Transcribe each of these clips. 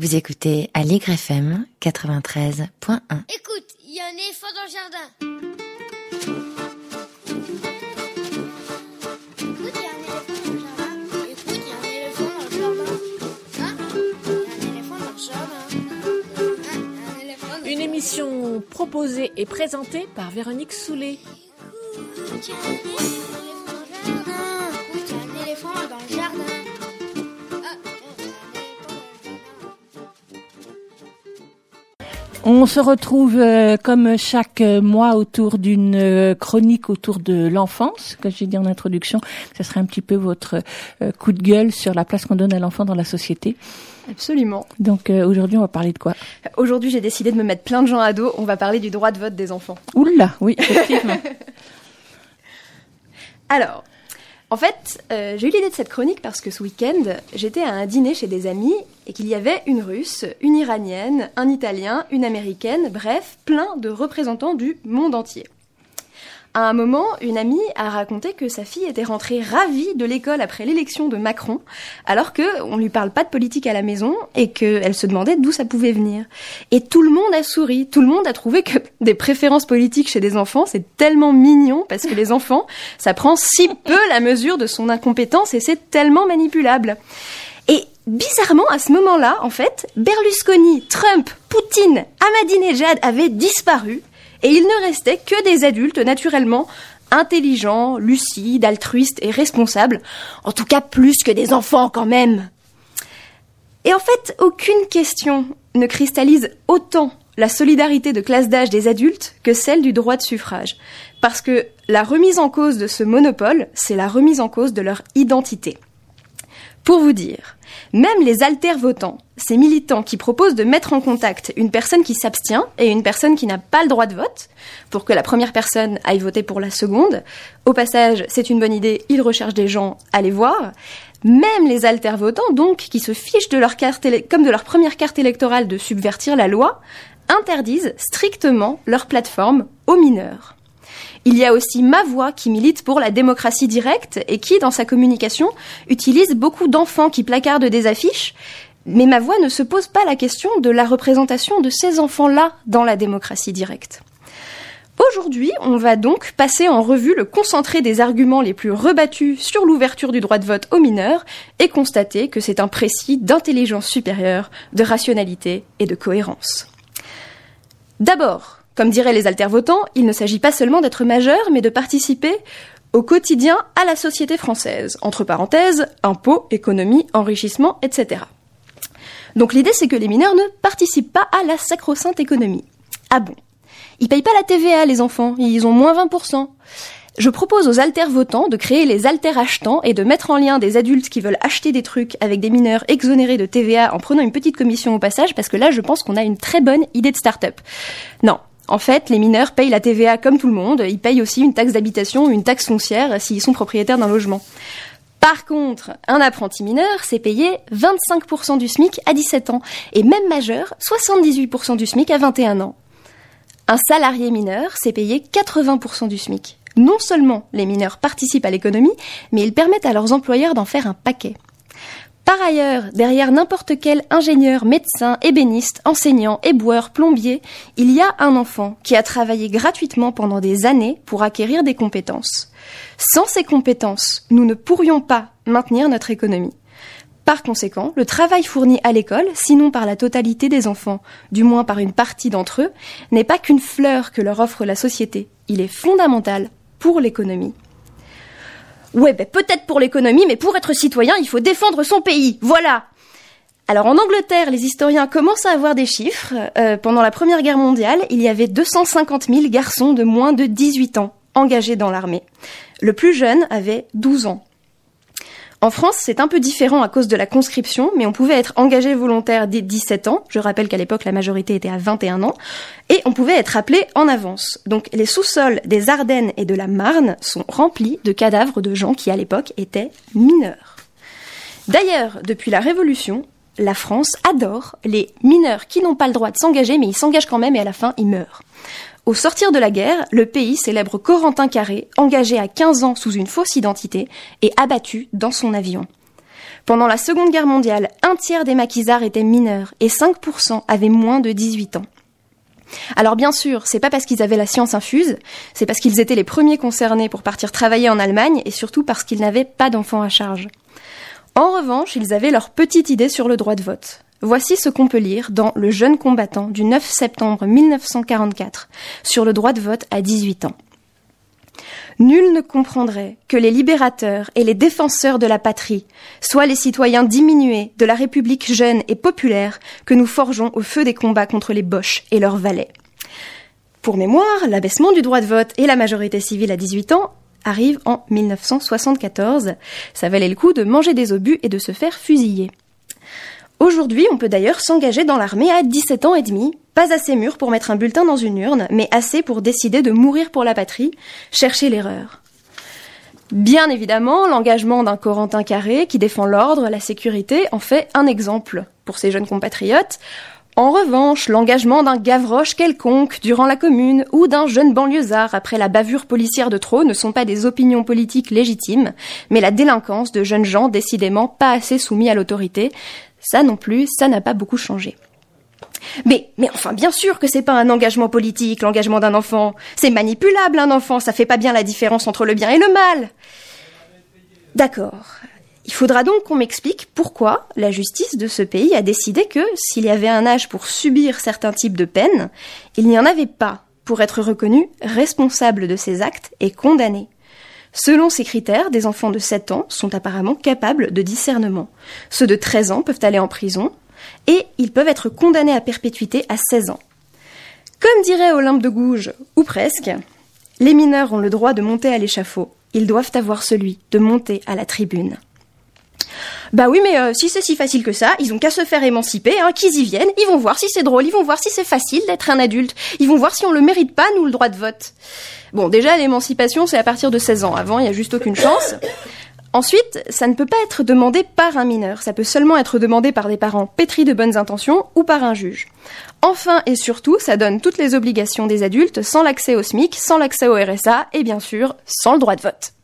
Vous écoutez Allegre FM 93.1. Écoute, il y a un éléphant dans le jardin. Écoute, il y a un éléphant dans le jardin. Écoute, il y a un éléphant dans le jardin. Hein? Il y a un éléphant dans le jardin. Hein Il y a un éléphant dans le Une émission proposée et présentée par Véronique Soulet. Écoute, il y a un éléphant On se retrouve euh, comme chaque euh, mois autour d'une euh, chronique autour de l'enfance, que j'ai dit en introduction. Ce serait un petit peu votre euh, coup de gueule sur la place qu'on donne à l'enfant dans la société. Absolument. Donc euh, aujourd'hui, on va parler de quoi? Aujourd'hui, j'ai décidé de me mettre plein de gens à dos. On va parler du droit de vote des enfants. Oula, oui, effectivement. Alors, en fait, euh, j'ai eu l'idée de cette chronique parce que ce week-end, j'étais à un dîner chez des amis et qu'il y avait une Russe, une Iranienne, un Italien, une Américaine, bref, plein de représentants du monde entier. À un moment, une amie a raconté que sa fille était rentrée ravie de l'école après l'élection de Macron, alors que on lui parle pas de politique à la maison et qu'elle se demandait d'où ça pouvait venir. Et tout le monde a souri, tout le monde a trouvé que des préférences politiques chez des enfants, c'est tellement mignon parce que les enfants, ça prend si peu la mesure de son incompétence et c'est tellement manipulable. Et bizarrement, à ce moment-là, en fait, Berlusconi, Trump, Poutine, Ahmadinejad avaient disparu et il ne restait que des adultes naturellement intelligents, lucides, altruistes et responsables. En tout cas, plus que des enfants quand même. Et en fait, aucune question ne cristallise autant la solidarité de classe d'âge des adultes que celle du droit de suffrage. Parce que la remise en cause de ce monopole, c'est la remise en cause de leur identité. Pour vous dire, même les alter-votants, ces militants qui proposent de mettre en contact une personne qui s'abstient et une personne qui n'a pas le droit de vote, pour que la première personne aille voter pour la seconde, au passage, c'est une bonne idée, ils recherchent des gens les voir, même les alter-votants, donc, qui se fichent de leur carte, comme de leur première carte électorale de subvertir la loi, interdisent strictement leur plateforme aux mineurs. Il y a aussi Ma Voix qui milite pour la démocratie directe et qui, dans sa communication, utilise beaucoup d'enfants qui placardent des affiches. Mais Ma Voix ne se pose pas la question de la représentation de ces enfants-là dans la démocratie directe. Aujourd'hui, on va donc passer en revue le concentré des arguments les plus rebattus sur l'ouverture du droit de vote aux mineurs et constater que c'est un précis d'intelligence supérieure, de rationalité et de cohérence. D'abord, comme diraient les altervotants, il ne s'agit pas seulement d'être majeur, mais de participer au quotidien à la société française. Entre parenthèses, impôts, économie, enrichissement, etc. Donc l'idée, c'est que les mineurs ne participent pas à la sacro-sainte économie. Ah bon? Ils payent pas la TVA, les enfants, ils ont moins 20%. Je propose aux alter-votants de créer les alter-achetants et de mettre en lien des adultes qui veulent acheter des trucs avec des mineurs exonérés de TVA en prenant une petite commission au passage, parce que là, je pense qu'on a une très bonne idée de start-up. Non. En fait, les mineurs payent la TVA comme tout le monde. Ils payent aussi une taxe d'habitation une taxe foncière s'ils sont propriétaires d'un logement. Par contre, un apprenti mineur, c'est payé 25% du SMIC à 17 ans, et même majeur, 78% du SMIC à 21 ans. Un salarié mineur, c'est payé 80% du SMIC. Non seulement les mineurs participent à l'économie, mais ils permettent à leurs employeurs d'en faire un paquet. Par ailleurs, derrière n'importe quel ingénieur, médecin, ébéniste, enseignant, éboueur, plombier, il y a un enfant qui a travaillé gratuitement pendant des années pour acquérir des compétences. Sans ces compétences, nous ne pourrions pas maintenir notre économie. Par conséquent, le travail fourni à l'école, sinon par la totalité des enfants, du moins par une partie d'entre eux, n'est pas qu'une fleur que leur offre la société. Il est fondamental pour l'économie. Ouais, ben peut-être pour l'économie, mais pour être citoyen, il faut défendre son pays. Voilà. Alors en Angleterre, les historiens commencent à avoir des chiffres. Euh, pendant la Première Guerre mondiale, il y avait 250 000 garçons de moins de 18 ans engagés dans l'armée. Le plus jeune avait 12 ans. En France, c'est un peu différent à cause de la conscription, mais on pouvait être engagé volontaire dès 17 ans. Je rappelle qu'à l'époque, la majorité était à 21 ans. Et on pouvait être appelé en avance. Donc les sous-sols des Ardennes et de la Marne sont remplis de cadavres de gens qui, à l'époque, étaient mineurs. D'ailleurs, depuis la Révolution, la France adore les mineurs qui n'ont pas le droit de s'engager, mais ils s'engagent quand même et à la fin, ils meurent. Au sortir de la guerre, le pays célèbre Corentin Carré, engagé à 15 ans sous une fausse identité et abattu dans son avion. Pendant la Seconde Guerre mondiale, un tiers des maquisards étaient mineurs et 5% avaient moins de 18 ans. Alors bien sûr, c'est pas parce qu'ils avaient la science infuse, c'est parce qu'ils étaient les premiers concernés pour partir travailler en Allemagne et surtout parce qu'ils n'avaient pas d'enfants à charge. En revanche, ils avaient leur petite idée sur le droit de vote. Voici ce qu'on peut lire dans Le jeune combattant du 9 septembre 1944 sur le droit de vote à 18 ans. Nul ne comprendrait que les libérateurs et les défenseurs de la patrie soient les citoyens diminués de la République jeune et populaire que nous forgeons au feu des combats contre les Boches et leurs valets. Pour mémoire, l'abaissement du droit de vote et la majorité civile à 18 ans arrive en 1974. Ça valait le coup de manger des obus et de se faire fusiller. Aujourd'hui, on peut d'ailleurs s'engager dans l'armée à 17 ans et demi, pas assez mûr pour mettre un bulletin dans une urne, mais assez pour décider de mourir pour la patrie, chercher l'erreur. Bien évidemment, l'engagement d'un Corentin Carré qui défend l'ordre, la sécurité, en fait un exemple pour ses jeunes compatriotes. En revanche, l'engagement d'un Gavroche quelconque durant la commune ou d'un jeune banlieusard après la bavure policière de trop ne sont pas des opinions politiques légitimes, mais la délinquance de jeunes gens décidément pas assez soumis à l'autorité, ça non plus, ça n'a pas beaucoup changé. Mais, enfin, bien sûr que c'est pas un engagement politique, l'engagement d'un enfant. C'est manipulable, un enfant, ça fait pas bien la différence entre le bien et le mal. D'accord. Il faudra donc qu'on m'explique pourquoi la justice de ce pays a décidé que, s'il y avait un âge pour subir certains types de peines, il n'y en avait pas pour être reconnu responsable de ces actes et condamné. Selon ces critères, des enfants de 7 ans sont apparemment capables de discernement. Ceux de 13 ans peuvent aller en prison et ils peuvent être condamnés à perpétuité à 16 ans. Comme dirait Olympe de Gouges, ou presque, les mineurs ont le droit de monter à l'échafaud. Ils doivent avoir celui de monter à la tribune. Bah oui, mais euh, si c'est si facile que ça, ils ont qu'à se faire émanciper, hein, qu'ils y viennent, ils vont voir si c'est drôle, ils vont voir si c'est facile d'être un adulte, ils vont voir si on le mérite pas, nous, le droit de vote. Bon, déjà, l'émancipation, c'est à partir de 16 ans. Avant, il y a juste aucune chance. Ensuite, ça ne peut pas être demandé par un mineur, ça peut seulement être demandé par des parents pétris de bonnes intentions ou par un juge. Enfin et surtout, ça donne toutes les obligations des adultes sans l'accès au SMIC, sans l'accès au RSA et bien sûr sans le droit de vote.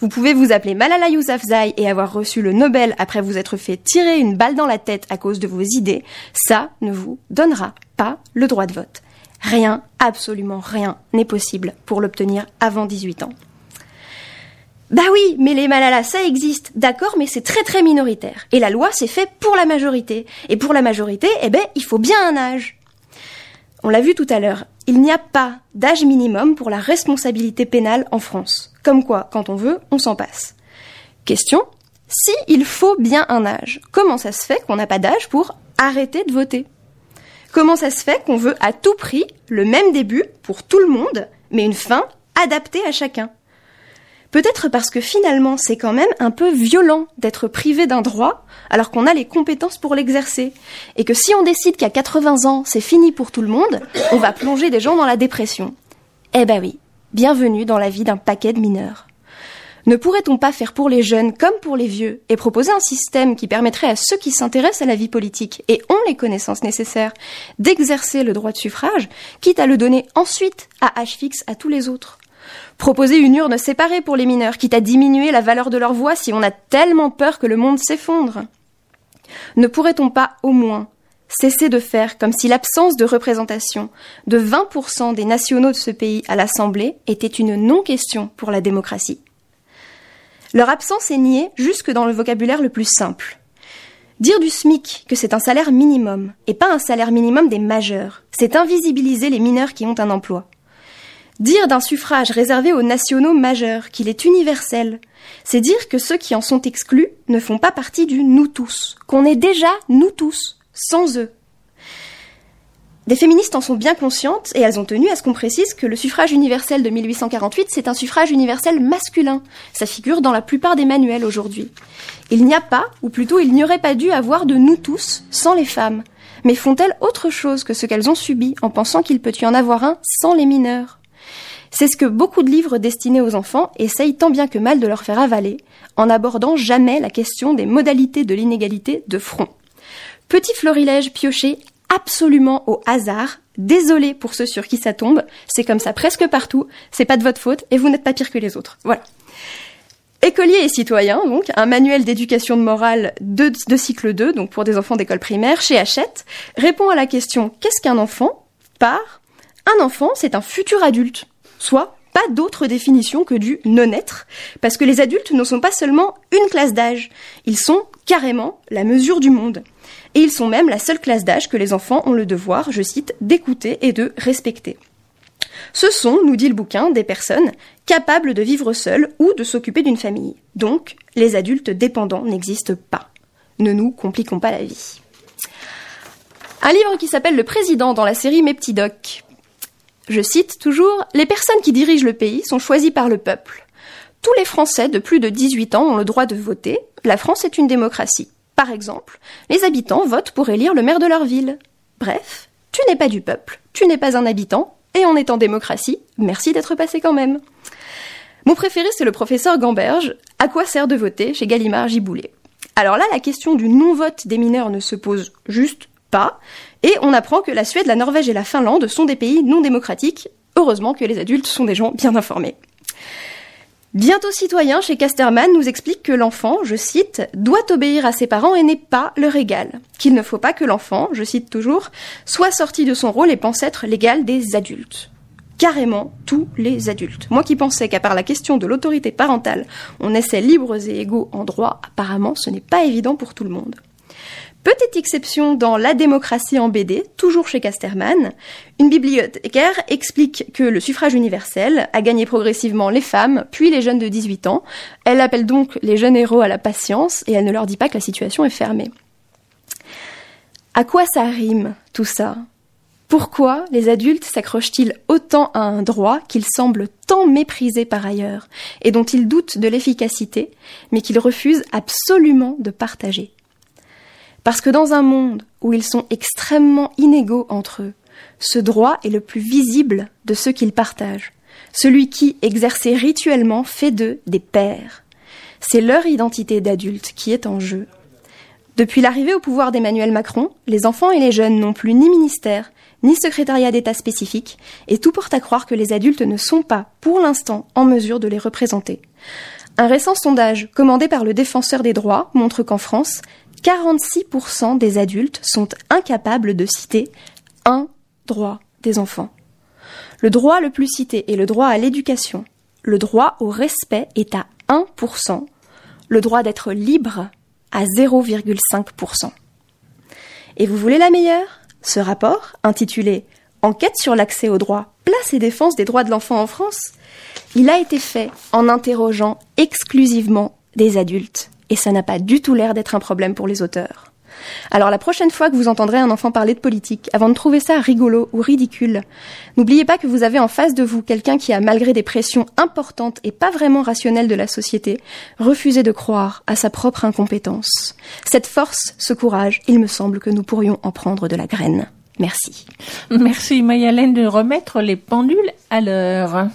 Vous pouvez vous appeler Malala Yousafzai et avoir reçu le Nobel après vous être fait tirer une balle dans la tête à cause de vos idées, ça ne vous donnera pas le droit de vote. Rien, absolument rien n'est possible pour l'obtenir avant 18 ans. Bah oui, mais les Malala, ça existe, d'accord, mais c'est très très minoritaire. Et la loi, c'est fait pour la majorité. Et pour la majorité, eh ben, il faut bien un âge. On l'a vu tout à l'heure, il n'y a pas d'âge minimum pour la responsabilité pénale en France. Comme quoi, quand on veut, on s'en passe. Question si il faut bien un âge, comment ça se fait qu'on n'a pas d'âge pour arrêter de voter? Comment ça se fait qu'on veut à tout prix le même début pour tout le monde, mais une fin adaptée à chacun? Peut-être parce que finalement c'est quand même un peu violent d'être privé d'un droit alors qu'on a les compétences pour l'exercer. Et que si on décide qu'à 80 ans c'est fini pour tout le monde, on va plonger des gens dans la dépression. Eh ben oui, bienvenue dans la vie d'un paquet de mineurs. Ne pourrait-on pas faire pour les jeunes comme pour les vieux et proposer un système qui permettrait à ceux qui s'intéressent à la vie politique et ont les connaissances nécessaires d'exercer le droit de suffrage, quitte à le donner ensuite à âge fixe à tous les autres? Proposer une urne séparée pour les mineurs, quitte à diminuer la valeur de leur voix si on a tellement peur que le monde s'effondre? Ne pourrait-on pas au moins cesser de faire comme si l'absence de représentation de 20% des nationaux de ce pays à l'Assemblée était une non-question pour la démocratie Leur absence est niée jusque dans le vocabulaire le plus simple. Dire du SMIC que c'est un salaire minimum et pas un salaire minimum des majeurs, c'est invisibiliser les mineurs qui ont un emploi. Dire d'un suffrage réservé aux nationaux majeurs qu'il est universel, c'est dire que ceux qui en sont exclus ne font pas partie du nous tous, qu'on est déjà nous tous, sans eux. Des féministes en sont bien conscientes et elles ont tenu à ce qu'on précise que le suffrage universel de 1848, c'est un suffrage universel masculin. Ça figure dans la plupart des manuels aujourd'hui. Il n'y a pas, ou plutôt il n'y aurait pas dû avoir de nous tous sans les femmes. Mais font-elles autre chose que ce qu'elles ont subi en pensant qu'il peut y en avoir un sans les mineurs? C'est ce que beaucoup de livres destinés aux enfants essayent tant bien que mal de leur faire avaler, en n'abordant jamais la question des modalités de l'inégalité de front. Petit florilège pioché absolument au hasard, désolé pour ceux sur qui ça tombe, c'est comme ça presque partout, c'est pas de votre faute et vous n'êtes pas pire que les autres. Voilà. Écolier et citoyen, donc, un manuel d'éducation de morale de, de cycle 2, donc pour des enfants d'école primaire, chez Hachette, répond à la question qu'est-ce qu'un enfant? par un enfant, c'est un futur adulte, soit pas d'autre définition que du non-être, parce que les adultes ne sont pas seulement une classe d'âge, ils sont carrément la mesure du monde. Et ils sont même la seule classe d'âge que les enfants ont le devoir, je cite, d'écouter et de respecter. Ce sont, nous dit le bouquin, des personnes capables de vivre seules ou de s'occuper d'une famille. Donc, les adultes dépendants n'existent pas. Ne nous compliquons pas la vie. Un livre qui s'appelle Le Président dans la série Mes petits docs. Je cite toujours Les personnes qui dirigent le pays sont choisies par le peuple. Tous les Français de plus de 18 ans ont le droit de voter. La France est une démocratie. Par exemple, les habitants votent pour élire le maire de leur ville. Bref, tu n'es pas du peuple, tu n'es pas un habitant, et on est en démocratie, merci d'être passé quand même. Mon préféré, c'est le professeur Gamberge. À quoi sert de voter chez Gallimard Giboulet? Alors là, la question du non-vote des mineurs ne se pose juste pas, et on apprend que la Suède, la Norvège et la Finlande sont des pays non démocratiques. Heureusement que les adultes sont des gens bien informés. Bientôt citoyen, chez Casterman nous explique que l'enfant, je cite, doit obéir à ses parents et n'est pas leur égal. Qu'il ne faut pas que l'enfant, je cite toujours, soit sorti de son rôle et pense être l'égal des adultes. Carrément tous les adultes. Moi qui pensais qu'à part la question de l'autorité parentale, on essaie libres et égaux en droit, apparemment ce n'est pas évident pour tout le monde. Petite exception dans La démocratie en BD, toujours chez Casterman, une bibliothécaire explique que le suffrage universel a gagné progressivement les femmes, puis les jeunes de 18 ans. Elle appelle donc les jeunes héros à la patience et elle ne leur dit pas que la situation est fermée. À quoi ça rime tout ça? Pourquoi les adultes s'accrochent-ils autant à un droit qu'ils semblent tant méprisés par ailleurs et dont ils doutent de l'efficacité, mais qu'ils refusent absolument de partager? Parce que dans un monde où ils sont extrêmement inégaux entre eux, ce droit est le plus visible de ceux qu'ils partagent. Celui qui, exercé rituellement, fait d'eux des pères. C'est leur identité d'adulte qui est en jeu. Depuis l'arrivée au pouvoir d'Emmanuel Macron, les enfants et les jeunes n'ont plus ni ministère, ni secrétariat d'État spécifique, et tout porte à croire que les adultes ne sont pas, pour l'instant, en mesure de les représenter. Un récent sondage commandé par le défenseur des droits montre qu'en France, 46% des adultes sont incapables de citer un droit des enfants. Le droit le plus cité est le droit à l'éducation. Le droit au respect est à 1%. Le droit d'être libre à 0,5%. Et vous voulez la meilleure? Ce rapport, intitulé Enquête sur l'accès au droit, place et défense des droits de l'enfant en France, il a été fait en interrogeant exclusivement des adultes et ça n'a pas du tout l'air d'être un problème pour les auteurs. Alors la prochaine fois que vous entendrez un enfant parler de politique, avant de trouver ça rigolo ou ridicule, n'oubliez pas que vous avez en face de vous quelqu'un qui a, malgré des pressions importantes et pas vraiment rationnelles de la société, refusé de croire à sa propre incompétence. Cette force, ce courage, il me semble que nous pourrions en prendre de la graine. Merci. Merci Mayalène de remettre les pendules à l'heure.